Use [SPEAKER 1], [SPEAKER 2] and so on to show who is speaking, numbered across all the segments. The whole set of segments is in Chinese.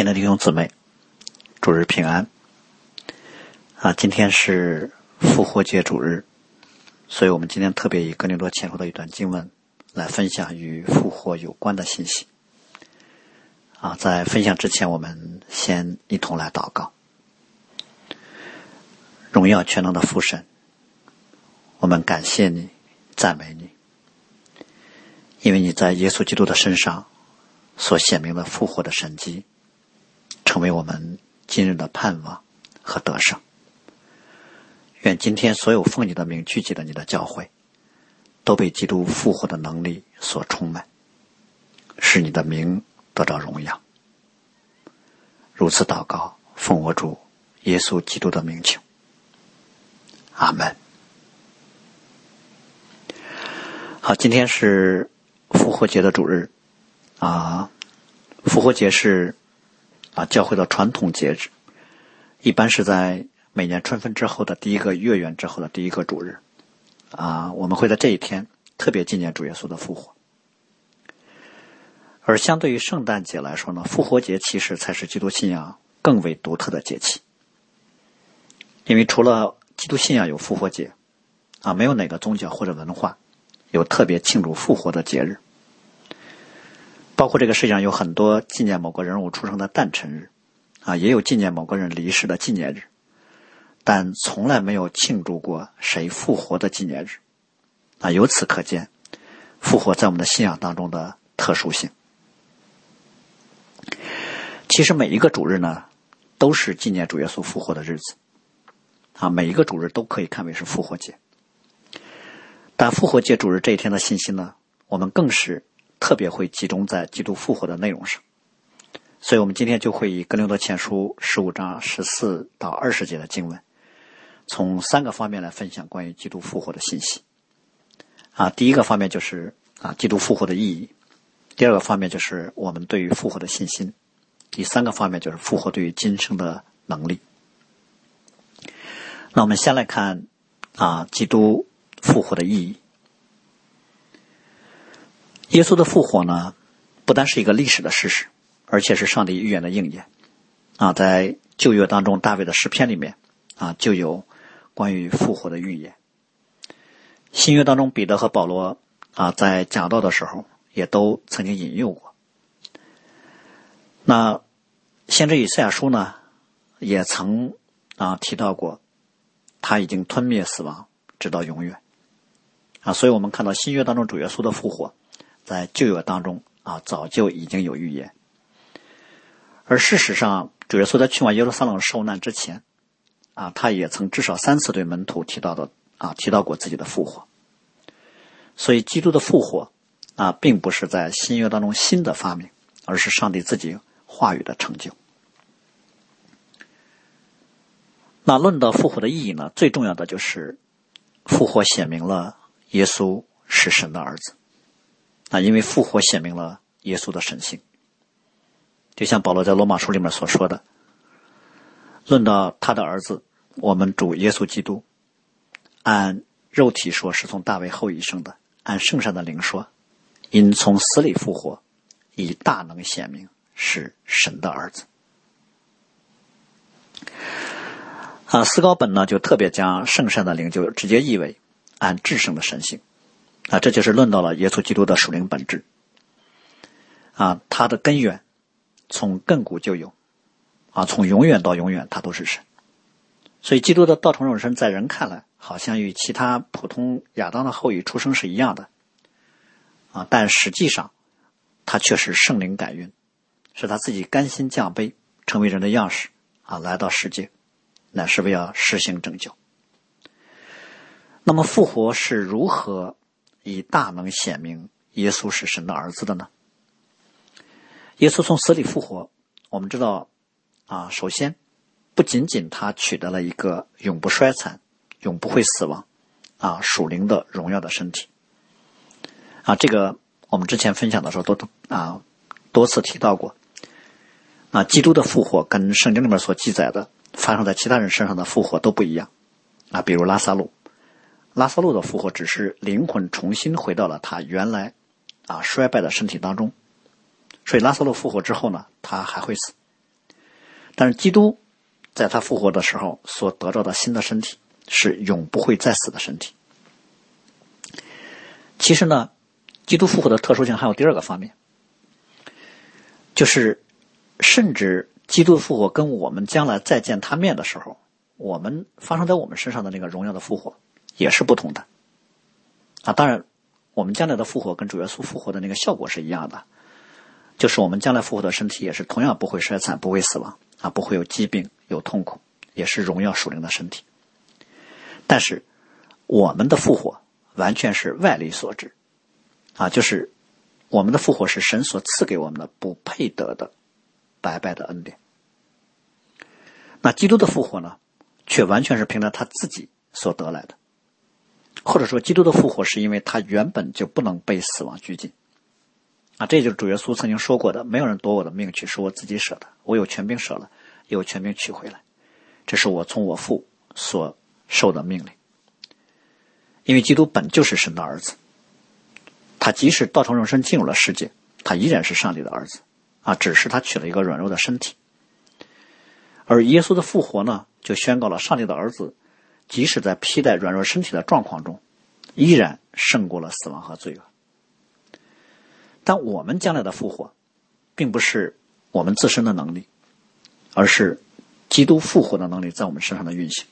[SPEAKER 1] 亲爱的弟兄姊妹，主日平安啊！今天是复活节主日，所以我们今天特别以格林多前后的一段经文来分享与复活有关的信息啊！在分享之前，我们先一同来祷告。荣耀全能的父神，我们感谢你，赞美你，因为你在耶稣基督的身上所显明的复活的神迹。成为我们今日的盼望和得胜。愿今天所有奉你的名聚集的你的教会，都被基督复活的能力所充满，使你的名得到荣耀。如此祷告，奉我主耶稣基督的名求。阿门。好，今天是复活节的主日啊，复活节是。啊，教会的传统节日，一般是在每年春分之后的第一个月圆之后的第一个主日，啊，我们会在这一天特别纪念主耶稣的复活。而相对于圣诞节来说呢，复活节其实才是基督信仰更为独特的节气，因为除了基督信仰有复活节，啊，没有哪个宗教或者文化有特别庆祝复活的节日。包括这个世界上有很多纪念某个人物出生的诞辰日，啊，也有纪念某个人离世的纪念日，但从来没有庆祝过谁复活的纪念日，啊，由此可见，复活在我们的信仰当中的特殊性。其实每一个主日呢，都是纪念主耶稣复活的日子，啊，每一个主日都可以看为是复活节，但复活节主日这一天的信息呢，我们更是。特别会集中在基督复活的内容上，所以我们今天就会以《格林多前书》十五章十四到二十节的经文，从三个方面来分享关于基督复活的信息。啊，第一个方面就是啊，基督复活的意义；第二个方面就是我们对于复活的信心；第三个方面就是复活对于今生的能力。那我们先来看啊，基督复活的意义。耶稣的复活呢，不单是一个历史的事实，而且是上帝预言的应验。啊，在旧约当中，大卫的诗篇里面啊，就有关于复活的预言。新约当中，彼得和保罗啊，在讲道的时候，也都曾经引用过。那先知以赛亚书呢，也曾啊提到过，他已经吞灭死亡，直到永远。啊，所以我们看到新约当中主耶稣的复活。在旧约当中啊，早就已经有预言。而事实上，主耶稣在去往耶路撒冷受难之前，啊，他也曾至少三次对门徒提到的啊，提到过自己的复活。所以，基督的复活啊，并不是在新约当中新的发明，而是上帝自己话语的成就。那论到复活的意义呢？最重要的就是复活显明了耶稣是神的儿子。啊，因为复活显明了耶稣的神性，就像保罗在罗马书里面所说的：“论到他的儿子，我们主耶稣基督，按肉体说是从大卫后裔生的；按圣上的灵说，因从死里复活，以大能显明是神的儿子。”啊，斯高本呢就特别将圣善的灵就直接译为按至圣的神性。啊，这就是论到了耶稣基督的属灵本质。啊，他的根源从亘古就有，啊，从永远到永远，他都是神。所以，基督的道成肉身，在人看来，好像与其他普通亚当的后裔出生是一样的。啊，但实际上，他却是圣灵感孕，是他自己甘心降卑，成为人的样式，啊，来到世界，乃是为了实行拯救。那么，复活是如何？以大能显明耶稣是神的儿子的呢？耶稣从死里复活，我们知道啊，首先不仅仅他取得了一个永不衰残、永不会死亡啊属灵的荣耀的身体啊，这个我们之前分享的时候都啊多次提到过啊，基督的复活跟圣经里面所记载的发生在其他人身上的复活都不一样啊，比如拉萨路。拉萨路的复活只是灵魂重新回到了他原来啊衰败的身体当中，所以拉萨路复活之后呢，他还会死但是基督在他复活的时候所得到的新的身体是永不会再死的身体。其实呢，基督复活的特殊性还有第二个方面，就是甚至基督复活跟我们将来再见他面的时候，我们发生在我们身上的那个荣耀的复活也是不同的。啊，当然，我们将来的复活跟主耶稣复活的那个效果是一样的，就是我们将来复活的身体也是同样不会衰残、不会死亡啊，不会有疾病、有痛苦，也是荣耀属灵的身体。但是我们的复活。完全是外力所致，啊，就是我们的复活是神所赐给我们的不配得的白白的恩典。那基督的复活呢，却完全是凭着他自己所得来的，或者说，基督的复活是因为他原本就不能被死亡拘禁，啊，这就是主耶稣曾经说过的：“没有人夺我的命去，是我自己舍的。我有权柄舍了，有权柄取回来，这是我从我父所受的命令。”因为基督本就是神的儿子，他即使道成肉身进入了世界，他依然是上帝的儿子，啊，只是他取了一个软弱的身体。而耶稣的复活呢，就宣告了上帝的儿子，即使在披戴软弱身体的状况中，依然胜过了死亡和罪恶。但我们将来的复活，并不是我们自身的能力，而是基督复活的能力在我们身上的运行。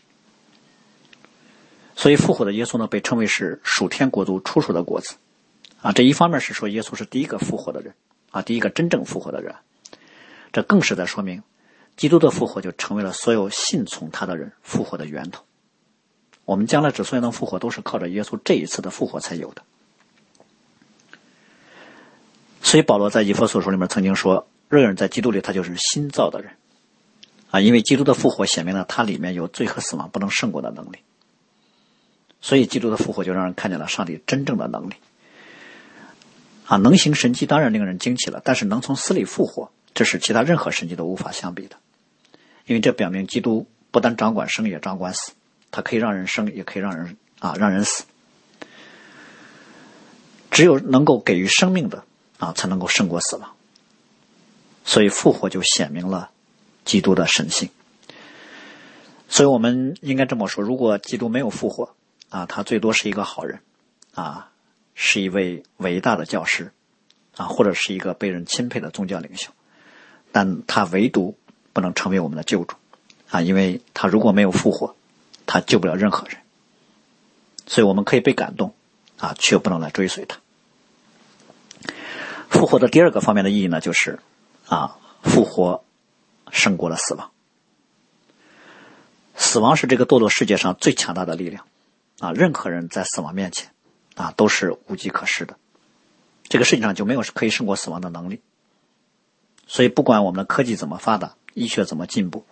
[SPEAKER 1] 所以复活的耶稣呢，被称为是属天国度初熟的果子，啊，这一方面是说耶稣是第一个复活的人，啊，第一个真正复活的人，这更是在说明，基督的复活就成为了所有信从他的人复活的源头。我们将来之所以能复活，都是靠着耶稣这一次的复活才有的。所以保罗在以弗所书里面曾经说，若有人在基督里，他就是新造的人，啊，因为基督的复活显明了他里面有罪和死亡不能胜过的能力。所以，基督的复活就让人看见了上帝真正的能力。啊，能行神迹当然令人惊奇了，但是能从死里复活，这是其他任何神迹都无法相比的。因为这表明基督不但掌管生，也掌管死，他可以让人生，也可以让人啊让人死。只有能够给予生命的啊，才能够胜过死亡。所以复活就显明了基督的神性。所以我们应该这么说：如果基督没有复活，啊，他最多是一个好人，啊，是一位伟大的教师，啊，或者是一个被人钦佩的宗教领袖，但他唯独不能成为我们的救主，啊，因为他如果没有复活，他救不了任何人，所以我们可以被感动，啊，却不能来追随他。复活的第二个方面的意义呢，就是啊，复活胜过了死亡，死亡是这个堕落世界上最强大的力量。啊，任何人在死亡面前，啊，都是无计可施的。这个世界上就没有可以胜过死亡的能力。所以，不管我们的科技怎么发达，医学怎么进步，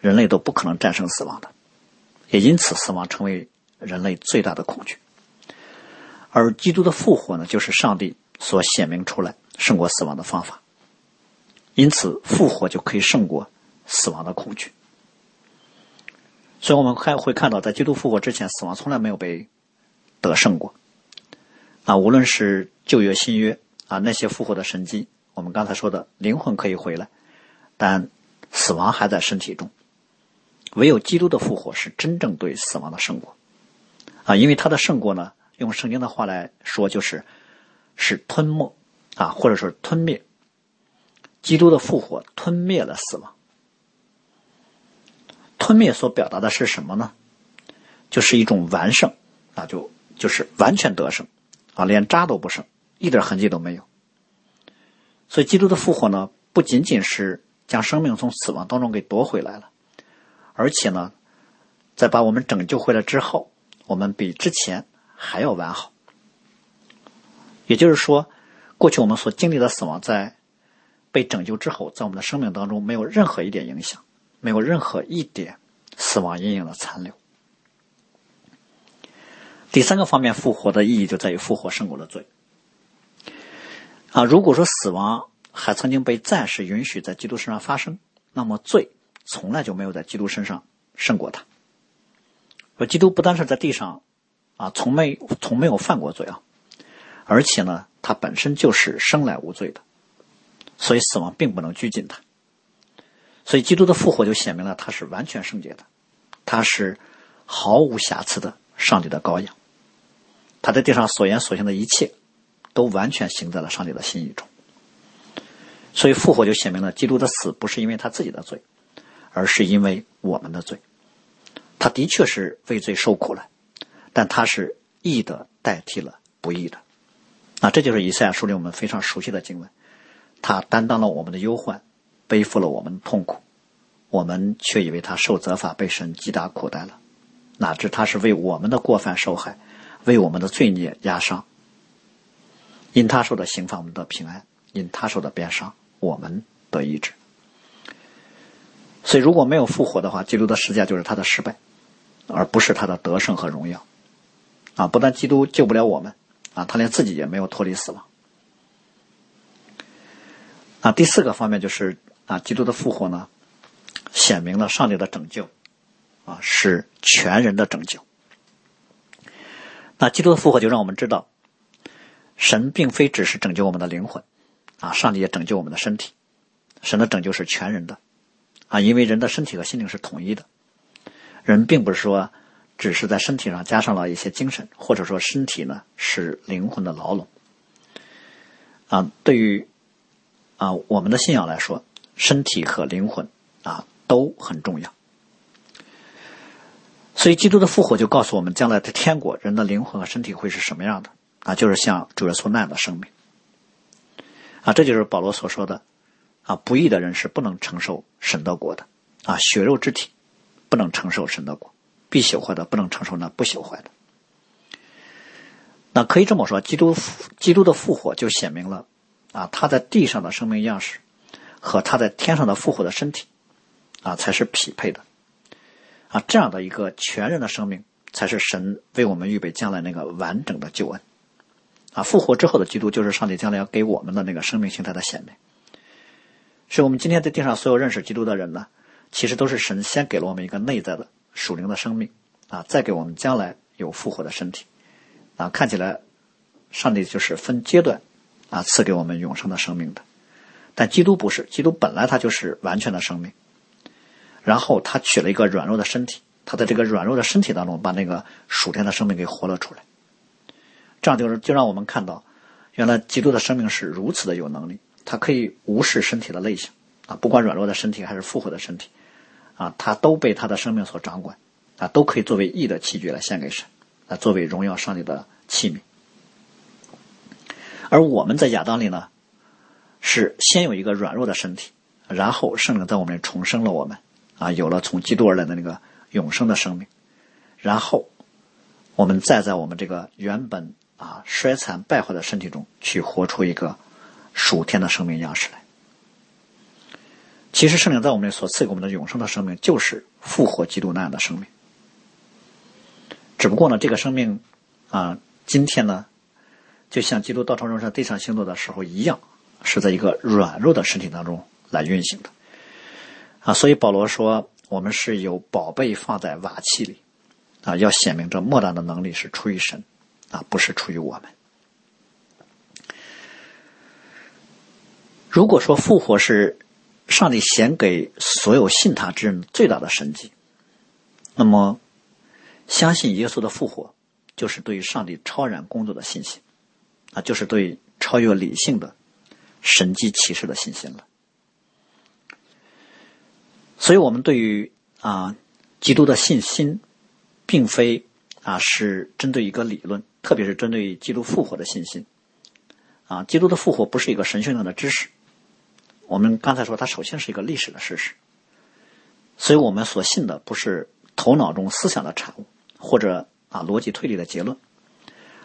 [SPEAKER 1] 人类都不可能战胜死亡的。也因此，死亡成为人类最大的恐惧。而基督的复活呢，就是上帝所显明出来胜过死亡的方法。因此，复活就可以胜过死亡的恐惧。所以我们还会看到，在基督复活之前，死亡从来没有被得胜过。啊，无论是旧约、新约啊，那些复活的神迹，我们刚才说的灵魂可以回来，但死亡还在身体中。唯有基督的复活是真正对死亡的胜过。啊，因为他的胜过呢，用圣经的话来说，就是是吞没啊，或者说吞灭。基督的复活吞灭了死亡。吞灭所表达的是什么呢？就是一种完胜啊，就就是完全得胜啊，连渣都不剩，一点痕迹都没有。所以，基督的复活呢，不仅仅是将生命从死亡当中给夺回来了，而且呢，在把我们拯救回来之后，我们比之前还要完好。也就是说，过去我们所经历的死亡，在被拯救之后，在我们的生命当中没有任何一点影响。没有任何一点死亡阴影的残留。第三个方面，复活的意义就在于复活胜过了罪。啊，如果说死亡还曾经被暂时允许在基督身上发生，那么罪从来就没有在基督身上胜过他。说基督不单是在地上啊，从没从没有犯过罪啊，而且呢，他本身就是生来无罪的，所以死亡并不能拘禁他。所以基督的复活就显明了他是完全圣洁的，他是毫无瑕疵的上帝的羔羊，他在地上所言所行的一切都完全行在了上帝的心意中。所以复活就显明了基督的死不是因为他自己的罪，而是因为我们的罪。他的确是为罪受苦了，但他是义的代替了不义的。啊，这就是以赛亚书里我们非常熟悉的经文。他担当了我们的忧患，背负了我们的痛苦，我们却以为他受责罚被神击打苦待了，哪知他是为我们的过犯受害，为我们的罪孽压伤。因他受的刑罚，我们得平安；因他受的鞭伤，我们得医治。所以，如果没有复活的话，基督的十字架就是他的失败，而不是他的得胜和荣耀。啊，不但基督救不了我们，啊，他连自己也没有脱离死亡。啊，第四个方面就是啊，基督的复活呢，显明了上帝的拯救，啊，是全人的拯救。那基督的复活就让我们知道，神并非只是拯救我们的灵魂，啊，上帝也拯救我们的身体。神的拯救是全人的，啊，因为人的身体和心灵是统一的，人并不是说只是在身体上加上了一些精神，或者说身体呢是灵魂的牢笼。啊，对于。啊，我们的信仰来说，身体和灵魂啊都很重要。所以，基督的复活就告诉我们，将来的天国，人的灵魂和身体会是什么样的啊？就是像主耶稣那样的生命啊。这就是保罗所说的啊，不义的人是不能承受神的国的啊，血肉之体不能承受神的国，必朽坏的不能承受那不朽坏的。那可以这么说，基督基督的复活就显明了。啊，他在地上的生命样式和他在天上的复活的身体，啊，才是匹配的。啊，这样的一个全人的生命，才是神为我们预备将来那个完整的救恩。啊，复活之后的基督，就是上帝将来要给我们的那个生命形态的显明。是我们今天在地上所有认识基督的人呢，其实都是神先给了我们一个内在的属灵的生命，啊，再给我们将来有复活的身体。啊，看起来，上帝就是分阶段。啊，赐给我们永生的生命的，但基督不是，基督本来他就是完全的生命，然后他取了一个软弱的身体，他在这个软弱的身体当中把那个属天的生命给活了出来，这样就是就让我们看到，原来基督的生命是如此的有能力，他可以无视身体的类型啊，不管软弱的身体还是复活的身体，啊，他都被他的生命所掌管，啊，都可以作为义的器具来献给神，啊，作为荣耀上帝的器皿。而我们在亚当里呢，是先有一个软弱的身体，然后圣灵在我们重生了我们，啊，有了从基督而来的那个永生的生命，然后我们再在我们这个原本啊衰残败坏的身体中去活出一个属天的生命样式来。其实圣灵在我们所赐给我们的永生的生命，就是复活基督那样的生命。只不过呢，这个生命啊，今天呢。就像基督道成肉身地上行走的时候一样，是在一个软弱的身体当中来运行的，啊，所以保罗说，我们是有宝贝放在瓦器里，啊，要显明这莫大的能力是出于神，啊，不是出于我们。如果说复活是上帝显给所有信他之人最大的神迹，那么相信耶稣的复活，就是对上帝超然工作的信心。啊，就是对超越理性的神迹启示的信心了。所以，我们对于啊基督的信心，并非啊是针对一个理论，特别是针对基督复活的信心。啊，基督的复活不是一个神学上的知识。我们刚才说，它首先是一个历史的事实。所以我们所信的不是头脑中思想的产物，或者啊逻辑推理的结论。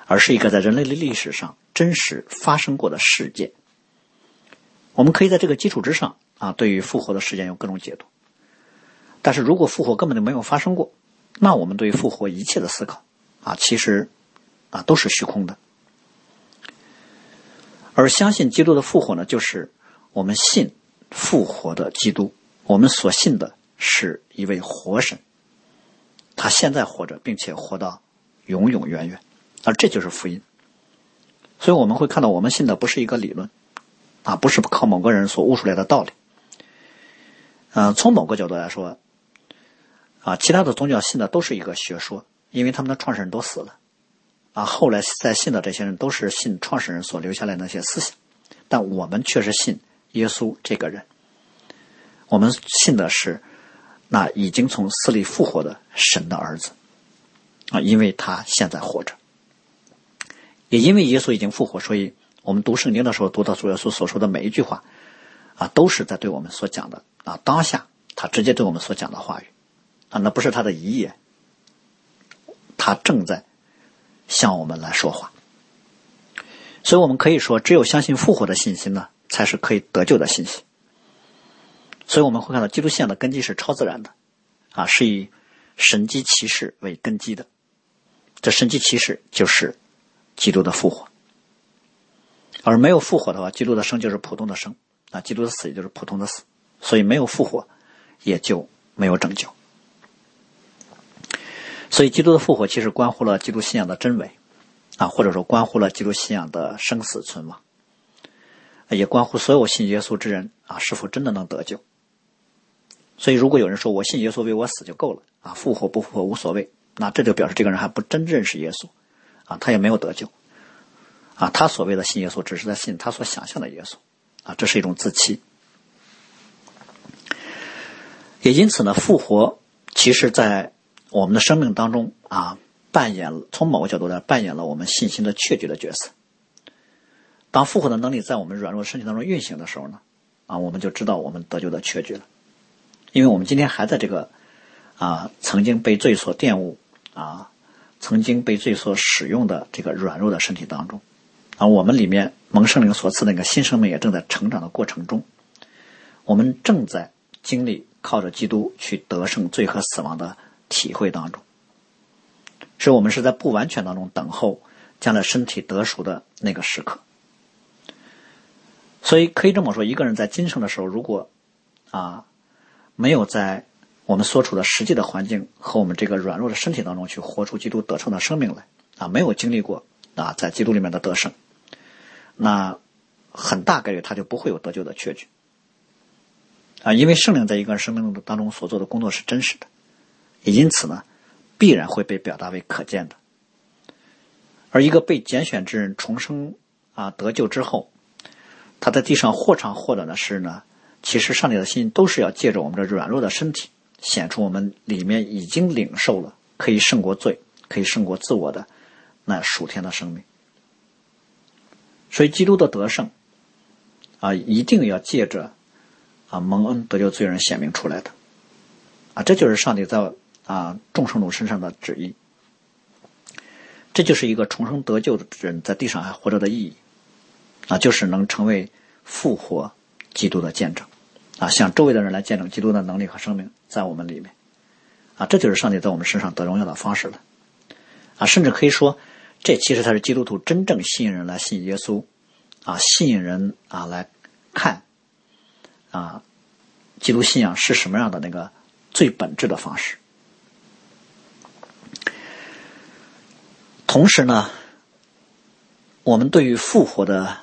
[SPEAKER 1] 而是一个在人类的历史上真实发生过的事件。我们可以在这个基础之上啊，对于复活的事件有各种解读。但是如果复活根本就没有发生过，那我们对于复活一切的思考啊，其实啊都是虚空的。而相信基督的复活呢，就是我们信复活的基督。我们所信的是一位活神，他现在活着，并且活到永永远远。而这就是福音，所以我们会看到，我们信的不是一个理论，啊，不是靠某个人所悟出来的道理，嗯，从某个角度来说，啊，其他的宗教信的都是一个学说，因为他们的创始人都死了，啊，后来在信的这些人都是信创始人所留下来那些思想，但我们却是信耶稣这个人，我们信的是那已经从死里复活的神的儿子，啊，因为他现在活着，也因为耶稣已经复活，所以我们读圣经的时候读到主耶稣所说的每一句话，啊，都是在对我们所讲的。啊，当下他直接对我们所讲的话语，啊，那不是他的遗言，他正在向我们来说话。所以我们可以说，只有相信复活的信心呢，才是可以得救的信息。所以我们会看到，基督信仰的根基是超自然的，啊，是以神迹奇事为根基的。这神迹奇事就是基督的复活，而没有复活的话，基督的生就是普通的生，啊，基督的死也就是普通的死。所以没有复活，也就没有拯救。所以基督的复活其实关乎了基督信仰的真伪，啊，或者说关乎了基督信仰的生死存亡，也关乎所有信耶稣之人啊是否真的能得救。所以如果有人说我信耶稣为我死就够了，啊，复活不复活无所谓，那这就表示这个人还不真认识耶稣，啊，他也没有得救，啊，他所谓的信耶稣只是在信他所想象的耶稣，啊，这是一种自欺。也因此呢，复活其实，在我们的生命当中啊，扮演从某个角度来扮演了我们信心的确据的角色。当复活的能力在我们软弱身体当中运行的时候呢，啊，我们就知道我们得救的确据了。因为我们今天还在这个啊曾经被罪所玷污啊，曾经被罪所使用的这个软弱的身体当中，啊，我们里面蒙圣灵所赐那个新生命也正在成长的过程中，我们正在经历。靠着基督去得胜罪和死亡的体会当中，所以我们是在不完全当中等候将来身体得赎的那个时刻。所以可以这么说，一个人在今生的时候，如果啊没有在我们所处的实际的环境和我们这个软弱的身体当中去活出基督得胜的生命来啊，没有经历过啊在基督里面的得胜，那很大概率他就不会有得救的确据。啊，因为圣灵在一个人生命当中所做的工作是真实的，也因此呢，必然会被表达为可见的。而一个被拣选之人重生啊得救之后，他在地上或长或短的事呢，其实上帝的心都是要借着我们这软弱的身体，显出我们里面已经领受了可以胜过罪、可以胜过自我的那属天的生命。所以，基督的得胜啊，一定要借着。啊，蒙恩得救罪人显明出来的，啊，这就是上帝在啊众生中身上的旨意。这就是一个重生得救的人在地上还活着的意义，啊，就是能成为复活基督的见证，啊，向周围的人来见证基督的能力和生命在我们里面，啊，这就是上帝在我们身上得荣耀的方式了，啊，甚至可以说，这其实才是基督徒真正吸引人来信耶稣，啊，吸引人啊来看。啊，基督信仰是什么样的那个最本质的方式？同时呢，我们对于复活的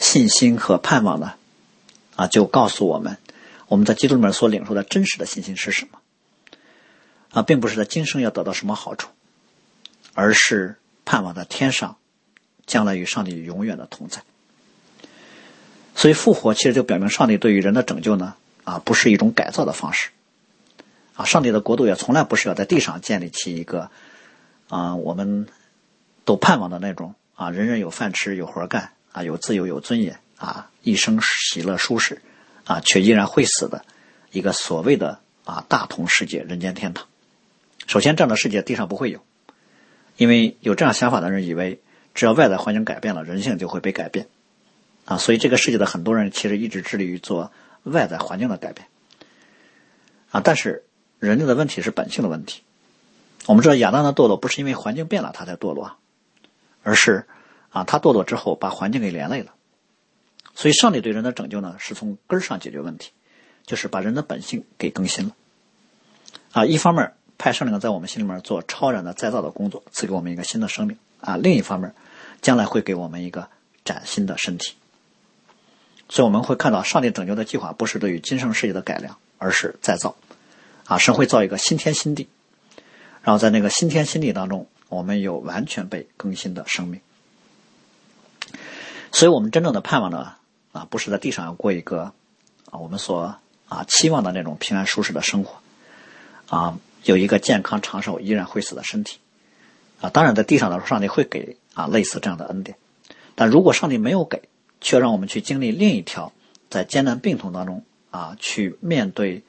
[SPEAKER 1] 信心和盼望呢，啊，就告诉我们，我们在基督里面所领受的真实的信心是什么？啊，并不是在今生要得到什么好处，而是盼望在天上，将来与上帝永远的同在。所以复活其实就表明上帝对于人的拯救呢，啊，不是一种改造的方式，啊，上帝的国度也从来不是要在地上建立起一个，啊，我们都盼望的那种啊，人人有饭吃，有活干，啊，有自由，有尊严，啊，一生喜乐舒适，啊，却依然会死的一个所谓的啊大同世界，人间天堂。首先，这样的世界地上不会有，因为有这样想法的人以为，只要外在环境改变了，人性就会被改变。啊，所以这个世界的很多人其实一直致力于做外在环境的改变，啊，但是人类的问题是本性的问题。我们知道亚当的堕落不是因为环境变了他才堕落，而是啊他堕落之后把环境给连累了。所以上帝对人的拯救呢，是从根上解决问题，就是把人的本性给更新了。啊，一方面派圣灵在我们心里面做超然的再造的工作，赐给我们一个新的生命啊；另一方面，将来会给我们一个崭新的身体。所以我们会看到，上帝拯救的计划不是对于今生世界的改良，而是再造。啊，神会造一个新天新地，然后在那个新天新地当中，我们有完全被更新的生命。所以，我们真正的盼望呢，啊，不是在地上要过一个啊我们所啊期望的那种平安舒适的生活，啊，有一个健康长寿、依然会死的身体。啊，当然，在地上的时候，上帝会给啊类似这样的恩典，但如果上帝没有给，却让我们去经历另一条在艰难病痛当中啊去面对。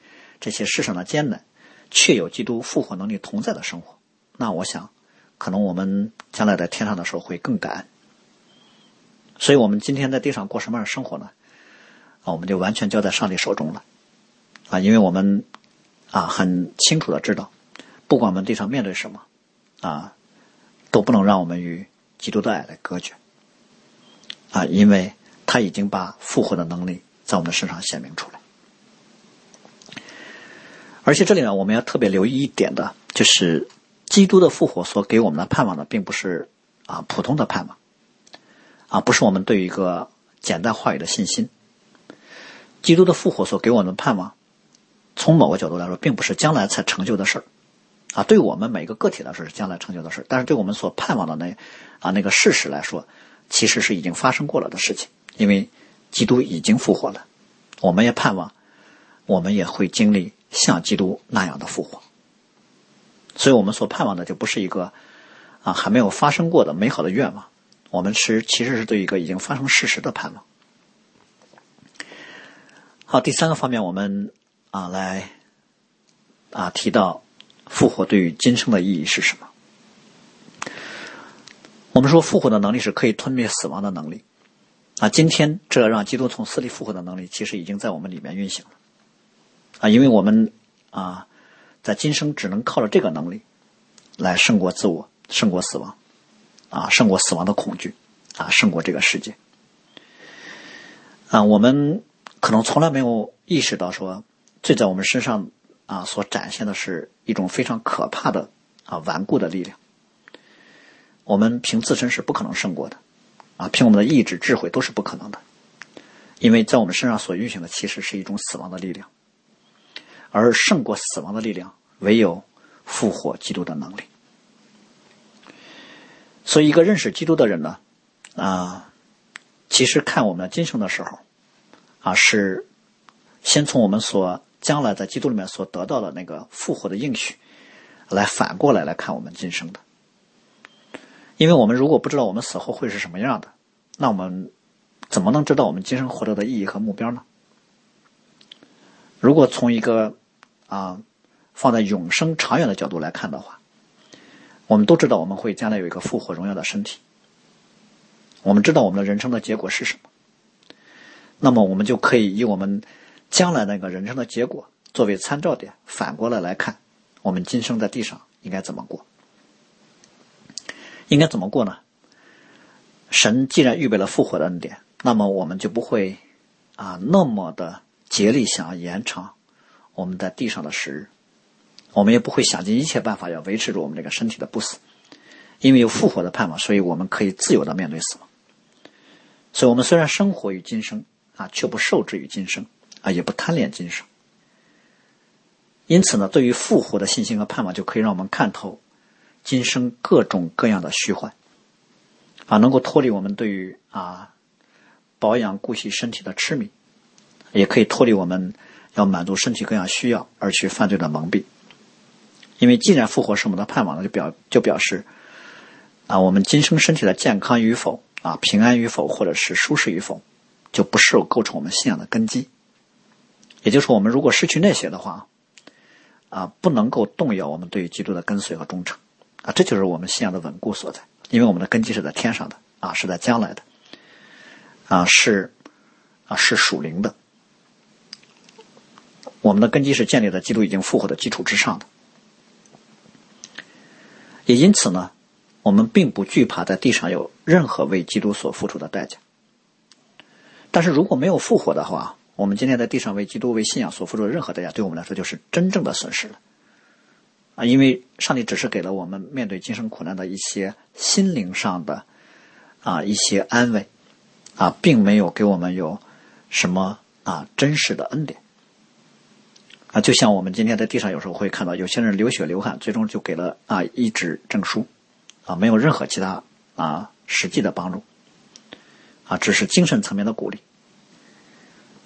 [SPEAKER 1] 这些世上的艰难，却有基督复活能力同在的生活，那我想，可能我们将来在天上的时候会更感恩。所以，我们今天在地上过什么样的生活呢？啊，我们就完全交在上帝手中了。啊，因为我们啊很清楚的知道，不管我们地上面对什么，啊，都不能让我们与基督的爱来隔绝。啊，因为他已经把复活的能力在我们身上显明出来。而且这里呢，我们要特别留意一点的，就是基督的复活所给我们的盼望呢，并不是啊普通的盼望，啊不是我们对于一个简单话语的信心。基督的复活所给我们盼望，从某个角度来说，并不是将来才成就的事儿，啊，对我们每个个体来说是将来成就的事儿，但是对我们所盼望的那啊那个事实来说，其实是已经发生过了的事情，因为基督已经复活了，我们也盼望，我们也会经历。像基督那样的复活，所以我们所盼望的就不是一个啊还没有发生过的美好的愿望，我们是其实是对一个已经发生事实的盼望。好，第三个方面，我们啊来啊提到复活对于今生的意义是什么？我们说复活的能力是可以吞灭死亡的能力啊，今天这让基督从死里复活的能力，其实已经在我们里面运行了。啊，因为我们啊，在今生只能靠着这个能力来胜过自我，胜过死亡，啊，胜过死亡的恐惧，啊，胜过这个世界。啊，我们可能从来没有意识到，说罪在我们身上啊所展现的是一种非常可怕的啊顽固的力量。我们凭自身是不可能胜过的，啊，凭我们的意志、智慧都是不可能的，因为在我们身上所运行的其实是一种死亡的力量。而胜过死亡的力量，唯有复活基督的能力。所以，一个认识基督的人呢，啊，其实看我们今生的时候，啊，是先从我们所将来在基督里面所得到的那个复活的应许，来反过来来看我们今生的。因为我们如果不知道我们死后会是什么样的，那我们怎么能知道我们今生活着的意义和目标呢？如果从一个啊，放在永生长远的角度来看的话，我们都知道我们会将来有一个复活荣耀的身体。我们知道我们的人生的结果是什么，那么我们就可以以我们将来那个人生的结果作为参照点，反过来来看我们今生在地上应该怎么过。应该怎么过呢？神既然预备了复活的恩典，那么我们就不会啊那么的竭力想要延长。我们在地上的时日，我们也不会想尽一切办法要维持住我们这个身体的不死，因为有复活的盼望，所以我们可以自由的面对死亡。所以，我们虽然生活于今生啊，却不受制于今生啊，也不贪恋今生。因此呢，对于复活的信心和盼望，就可以让我们看透今生各种各样的虚幻啊，能够脱离我们对于啊保养顾惜身体的痴迷，也可以脱离我们。要满足身体各样需要而去犯罪的蒙蔽，因为既然复活是我们的盼望，那就表就表示啊，我们今生身体的健康与否啊，平安与否，或者是舒适与否，就不是构成我们信仰的根基。也就是，我们如果失去那些的话，啊，不能够动摇我们对于基督的跟随和忠诚啊，这就是我们信仰的稳固所在。因为我们的根基是在天上的啊，是在将来的啊，是啊，是属灵的。我们的根基是建立在基督已经复活的基础之上的，也因此呢，我们并不惧怕在地上有任何为基督所付出的代价。但是如果没有复活的话，我们今天在地上为基督为信仰所付出的任何代价，对我们来说就是真正的损失了。啊，因为上帝只是给了我们面对今生苦难的一些心灵上的啊一些安慰，啊，并没有给我们有什么啊真实的恩典啊？就像我们今天在地上有时候会看到，有些人流血流汗，最终就给了啊一纸证书啊，没有任何其他啊实际的帮助啊，只是精神层面的鼓励。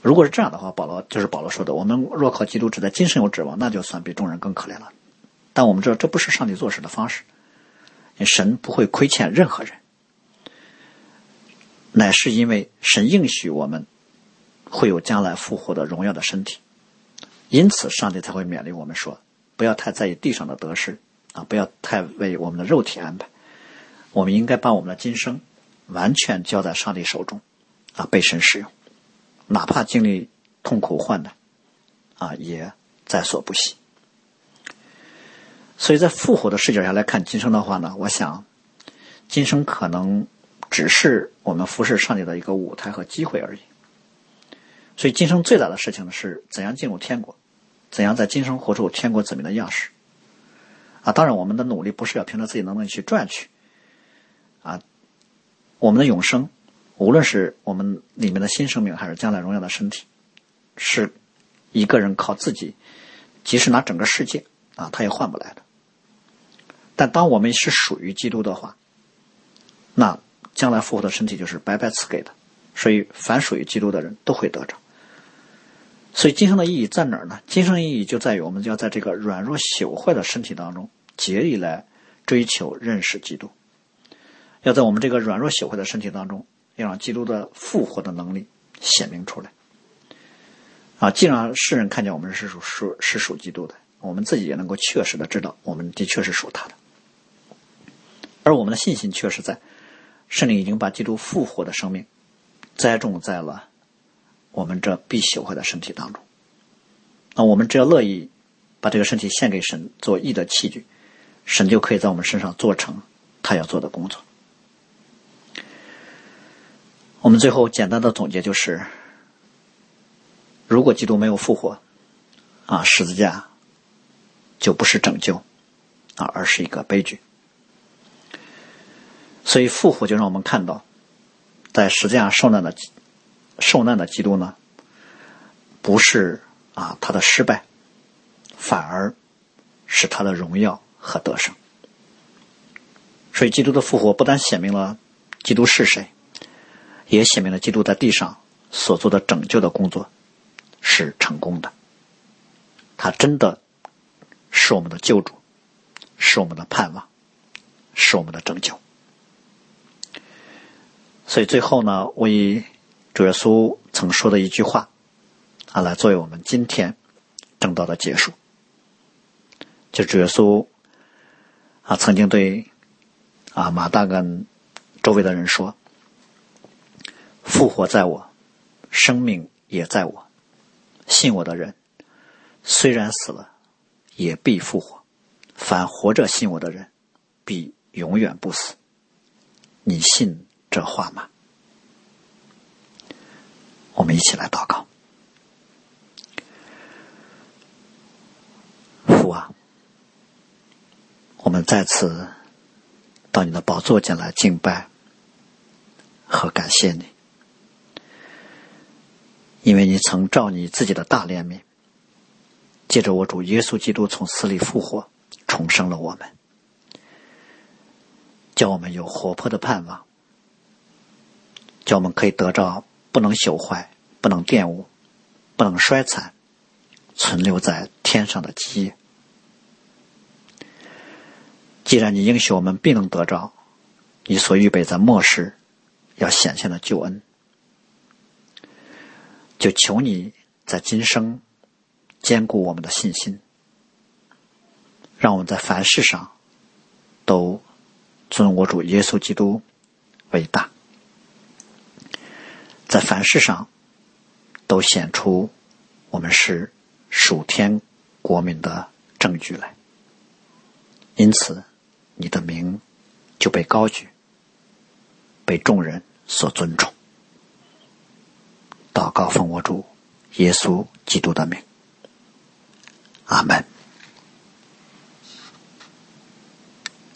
[SPEAKER 1] 如果是这样的话，保罗就是保罗说的，我们若靠基督只在今生有指望，那就算比众人更可怜了。但我们知道，这不是上帝做事的方式。神不会亏欠任何人，乃是因为神应许我们会有将来复活的荣耀的身体，因此上帝才会勉励我们说：不要太在意地上的得失啊，不要太为我们的肉体安排。我们应该把我们的今生完全交在上帝手中啊，被神使用。哪怕经历痛苦患难，啊，也在所不惜。所以在复活的视角下来看今生的话呢，我想，今生可能只是我们服侍上帝的一个舞台和机会而已。所以今生最大的事情呢，是怎样进入天国，怎样在今生活出天国子民的样式。啊，当然我们的努力不是要凭着自己能力去赚取，啊，我们的永生。无论是我们里面的新生命，还是将来荣耀的身体，是一个人靠自己，即使拿整个世界啊，他也换不来的。但当我们是属于基督的话，那将来复活的身体就是白白赐给的。所以，凡属于基督的人都会得着。所以，今生的意义在哪儿呢？今生意义就在于我们要在这个软弱朽坏的身体当中，竭力来追求认识基督。要在我们这个软弱朽坏的身体当中。要让基督的复活的能力显明出来啊！既让世人看见我们是属属是属基督的，我们自己也能够确实的知道，我们的确是属他的。而我们的信心确实在圣灵已经把基督复活的生命栽种在了我们这必朽坏的身体当中。那我们只要乐意把这个身体献给神做义的器具，神就可以在我们身上做成他要做的工作。我们最后简单的总结就是：如果基督没有复活，啊，十字架就不是拯救，啊，而是一个悲剧。所以复活就让我们看到，在十字架受难的受难的基督呢，不是啊他的失败，反而是他的荣耀和得胜。所以基督的复活不但显明了基督是谁。也写明了基督在地上所做的拯救的工作是成功的，他真的是我们的救主，是我们的盼望，是我们的拯救。所以最后呢，我以主耶稣曾说的一句话啊，来作为我们今天正道的结束。就主耶稣啊，曾经对啊马大跟周围的人说。复活在我，生命也在我。信我的人，虽然死了，也必复活；凡活着信我的人，必永远不死。你信这话吗？我们一起来祷告。父啊，我们再次到你的宝座前来敬拜和感谢你。因为你曾照你自己的大怜悯，借着我主耶稣基督从死里复活，重生了我们，叫我们有活泼的盼望，叫我们可以得着不能朽坏、不能玷污、不能衰残、存留在天上的基业。既然你应许我们必能得着你所预备在末世要显现的救恩。就求你在今生坚固我们的信心，让我们在凡事上都尊我主耶稣基督为大，在凡事上都显出我们是属天国民的证据来。因此，你的名就被高举，被众人所尊崇。祷告奉我主耶稣基督的名，阿门。